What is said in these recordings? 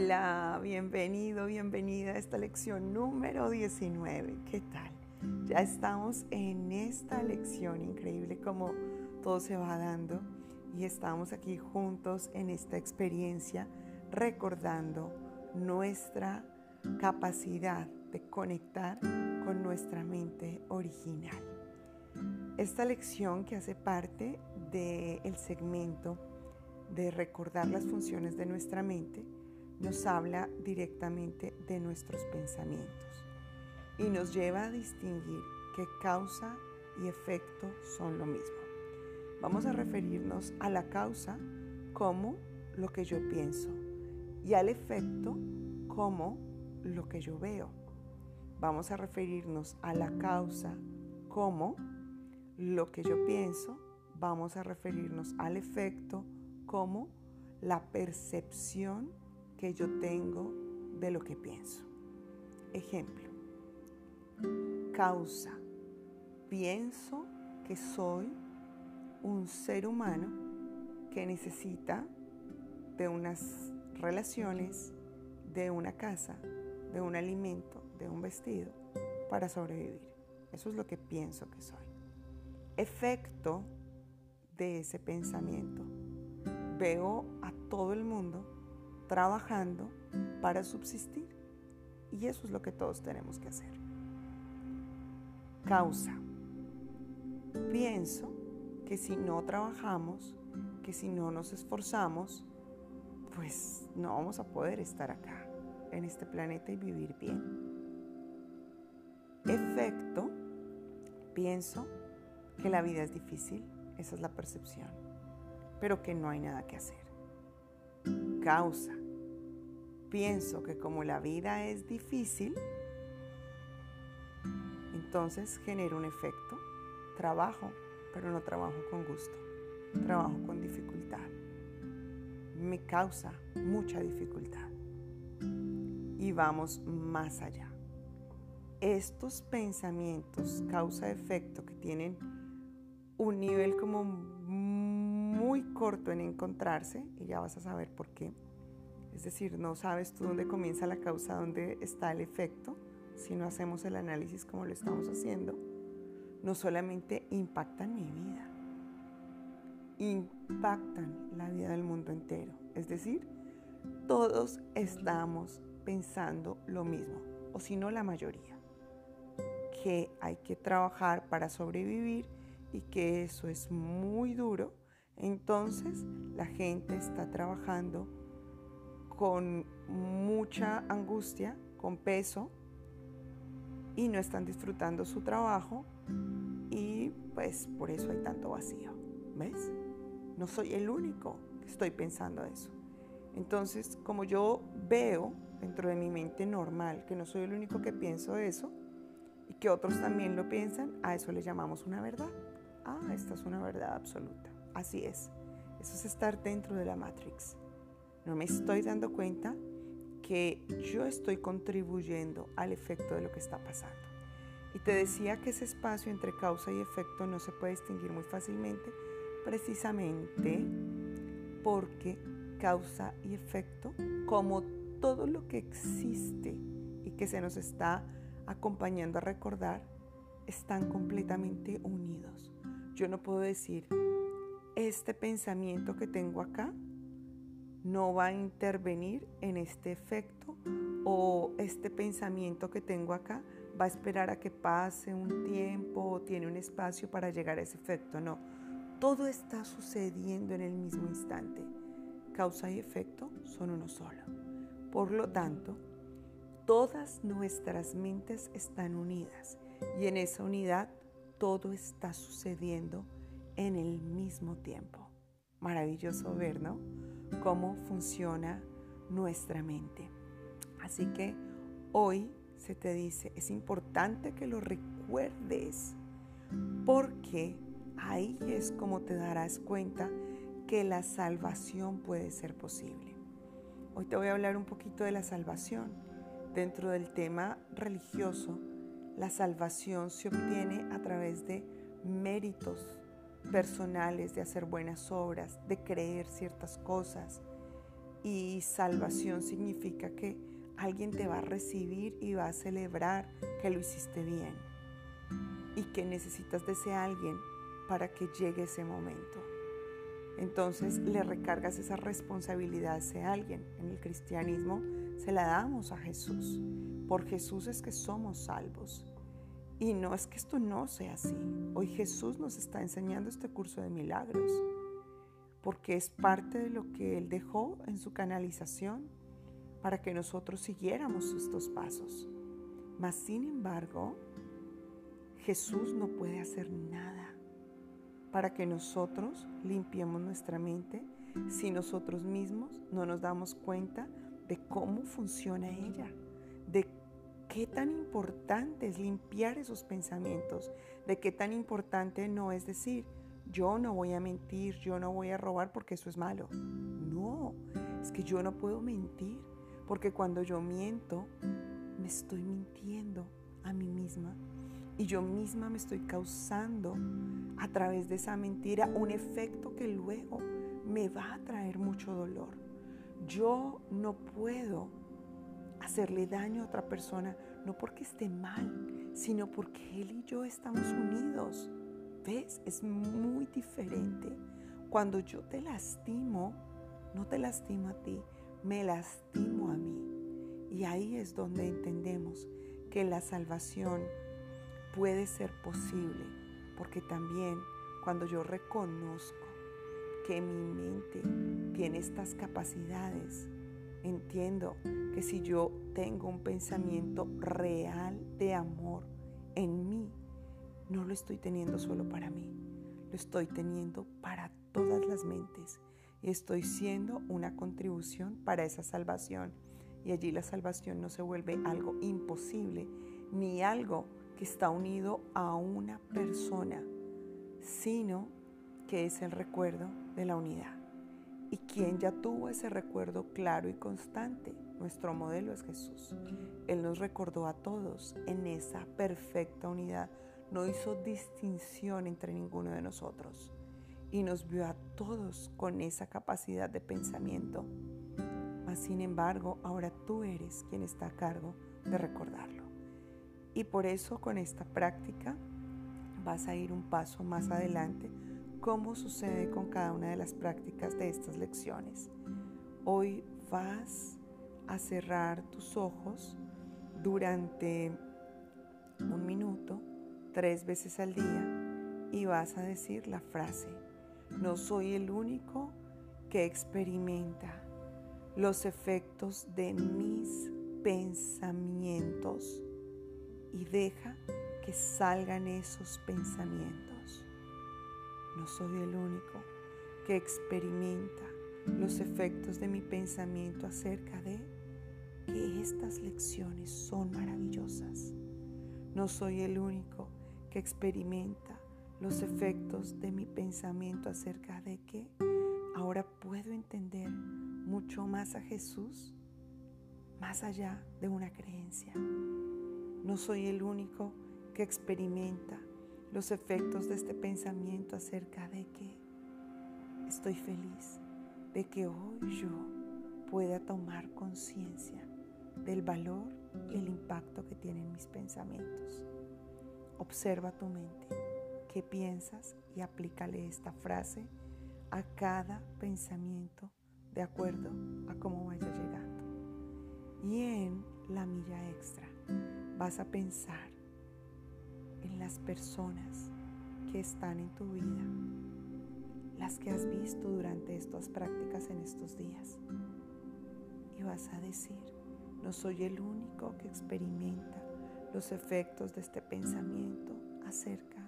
Hola, bienvenido, bienvenida a esta lección número 19. ¿Qué tal? Ya estamos en esta lección increíble como todo se va dando y estamos aquí juntos en esta experiencia recordando nuestra capacidad de conectar con nuestra mente original. Esta lección que hace parte del segmento de recordar las funciones de nuestra mente nos habla directamente de nuestros pensamientos y nos lleva a distinguir que causa y efecto son lo mismo. Vamos a referirnos a la causa como lo que yo pienso y al efecto como lo que yo veo. Vamos a referirnos a la causa como lo que yo pienso. Vamos a referirnos al efecto como la percepción que yo tengo de lo que pienso. Ejemplo, causa. Pienso que soy un ser humano que necesita de unas relaciones, de una casa, de un alimento, de un vestido para sobrevivir. Eso es lo que pienso que soy. Efecto de ese pensamiento. Veo a todo el mundo trabajando para subsistir. Y eso es lo que todos tenemos que hacer. Causa. Pienso que si no trabajamos, que si no nos esforzamos, pues no vamos a poder estar acá, en este planeta y vivir bien. Efecto. Pienso que la vida es difícil, esa es la percepción, pero que no hay nada que hacer. Causa pienso que como la vida es difícil, entonces genero un efecto. Trabajo, pero no trabajo con gusto. Trabajo con dificultad. Me causa mucha dificultad. Y vamos más allá. Estos pensamientos causa-efecto que tienen un nivel como muy corto en encontrarse, y ya vas a saber por qué, es decir, no sabes tú dónde comienza la causa, dónde está el efecto, si no hacemos el análisis como lo estamos haciendo, no solamente impactan mi vida, impactan la vida del mundo entero. Es decir, todos estamos pensando lo mismo, o si no la mayoría, que hay que trabajar para sobrevivir y que eso es muy duro, entonces la gente está trabajando con mucha angustia, con peso, y no están disfrutando su trabajo y pues por eso hay tanto vacío. ¿Ves? No soy el único que estoy pensando eso. Entonces, como yo veo dentro de mi mente normal que no soy el único que pienso eso y que otros también lo piensan, a eso le llamamos una verdad. Ah, esta es una verdad absoluta. Así es. Eso es estar dentro de la Matrix. No me estoy dando cuenta que yo estoy contribuyendo al efecto de lo que está pasando. Y te decía que ese espacio entre causa y efecto no se puede distinguir muy fácilmente, precisamente porque causa y efecto, como todo lo que existe y que se nos está acompañando a recordar, están completamente unidos. Yo no puedo decir, este pensamiento que tengo acá no va a intervenir en este efecto o este pensamiento que tengo acá va a esperar a que pase un tiempo o tiene un espacio para llegar a ese efecto. No, todo está sucediendo en el mismo instante. Causa y efecto son uno solo. Por lo tanto, todas nuestras mentes están unidas y en esa unidad todo está sucediendo en el mismo tiempo. Maravilloso ver, ¿no? Cómo funciona nuestra mente. Así que hoy se te dice, es importante que lo recuerdes porque ahí es como te darás cuenta que la salvación puede ser posible. Hoy te voy a hablar un poquito de la salvación. Dentro del tema religioso, la salvación se obtiene a través de méritos personales, de hacer buenas obras, de creer ciertas cosas, Y salvación significa que alguien te va a recibir y va a celebrar que lo hiciste bien y que necesitas de ese alguien para que llegue ese momento. Entonces le recargas esa responsabilidad a ese alguien. En el cristianismo se la damos a Jesús. Por Jesús es que somos salvos. Y no es que esto no sea así. Hoy Jesús nos está enseñando este curso de milagros porque es parte de lo que Él dejó en su canalización para que nosotros siguiéramos estos pasos. Mas, sin embargo, Jesús no puede hacer nada para que nosotros limpiemos nuestra mente si nosotros mismos no nos damos cuenta de cómo funciona ella, de qué tan importante es limpiar esos pensamientos, de qué tan importante no es decir, yo no voy a mentir, yo no voy a robar porque eso es malo. No, es que yo no puedo mentir porque cuando yo miento, me estoy mintiendo a mí misma y yo misma me estoy causando a través de esa mentira un efecto que luego me va a traer mucho dolor. Yo no puedo hacerle daño a otra persona, no porque esté mal, sino porque él y yo estamos unidos. ¿Ves? Es muy diferente. Cuando yo te lastimo, no te lastimo a ti, me lastimo a mí. Y ahí es donde entendemos que la salvación puede ser posible, porque también cuando yo reconozco que mi mente tiene estas capacidades, entiendo que si yo tengo un pensamiento real de amor en mí, no lo estoy teniendo solo para mí, lo estoy teniendo para todas las mentes y estoy siendo una contribución para esa salvación. Y allí la salvación no se vuelve algo imposible ni algo que está unido a una persona, sino que es el recuerdo de la unidad. Y quien ya tuvo ese recuerdo claro y constante, nuestro modelo es Jesús. Él nos recordó a todos en esa perfecta unidad no hizo distinción entre ninguno de nosotros y nos vio a todos con esa capacidad de pensamiento. Mas sin embargo, ahora tú eres quien está a cargo de recordarlo. Y por eso con esta práctica vas a ir un paso más adelante, como sucede con cada una de las prácticas de estas lecciones. Hoy vas a cerrar tus ojos durante un minuto tres veces al día y vas a decir la frase, no soy el único que experimenta los efectos de mis pensamientos y deja que salgan esos pensamientos. No soy el único que experimenta los efectos de mi pensamiento acerca de que estas lecciones son maravillosas. No soy el único que experimenta los efectos de mi pensamiento acerca de que ahora puedo entender mucho más a Jesús más allá de una creencia. No soy el único que experimenta los efectos de este pensamiento acerca de que estoy feliz de que hoy yo pueda tomar conciencia del valor y el impacto que tienen mis pensamientos. Observa tu mente, qué piensas y aplícale esta frase a cada pensamiento de acuerdo a cómo vaya llegando. Y en la milla extra vas a pensar en las personas que están en tu vida, las que has visto durante estas prácticas en estos días. Y vas a decir, no soy el único que experimenta los efectos de este pensamiento acerca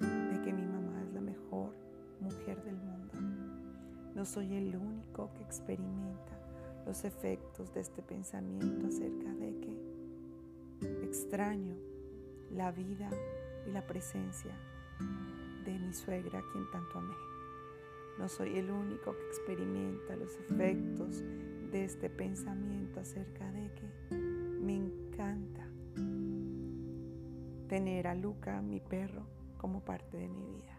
de que mi mamá es la mejor mujer del mundo. No soy el único que experimenta los efectos de este pensamiento acerca de que extraño la vida y la presencia de mi suegra, quien tanto amé. No soy el único que experimenta los efectos de este pensamiento acerca de que me encanta tener a Luca, mi perro, como parte de mi vida.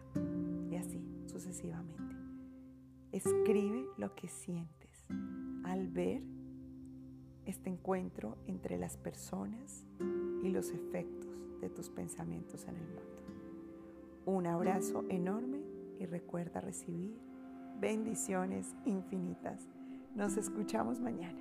Y así sucesivamente. Escribe lo que sientes al ver este encuentro entre las personas y los efectos de tus pensamientos en el mundo. Un abrazo enorme y recuerda recibir bendiciones infinitas. Nos escuchamos mañana.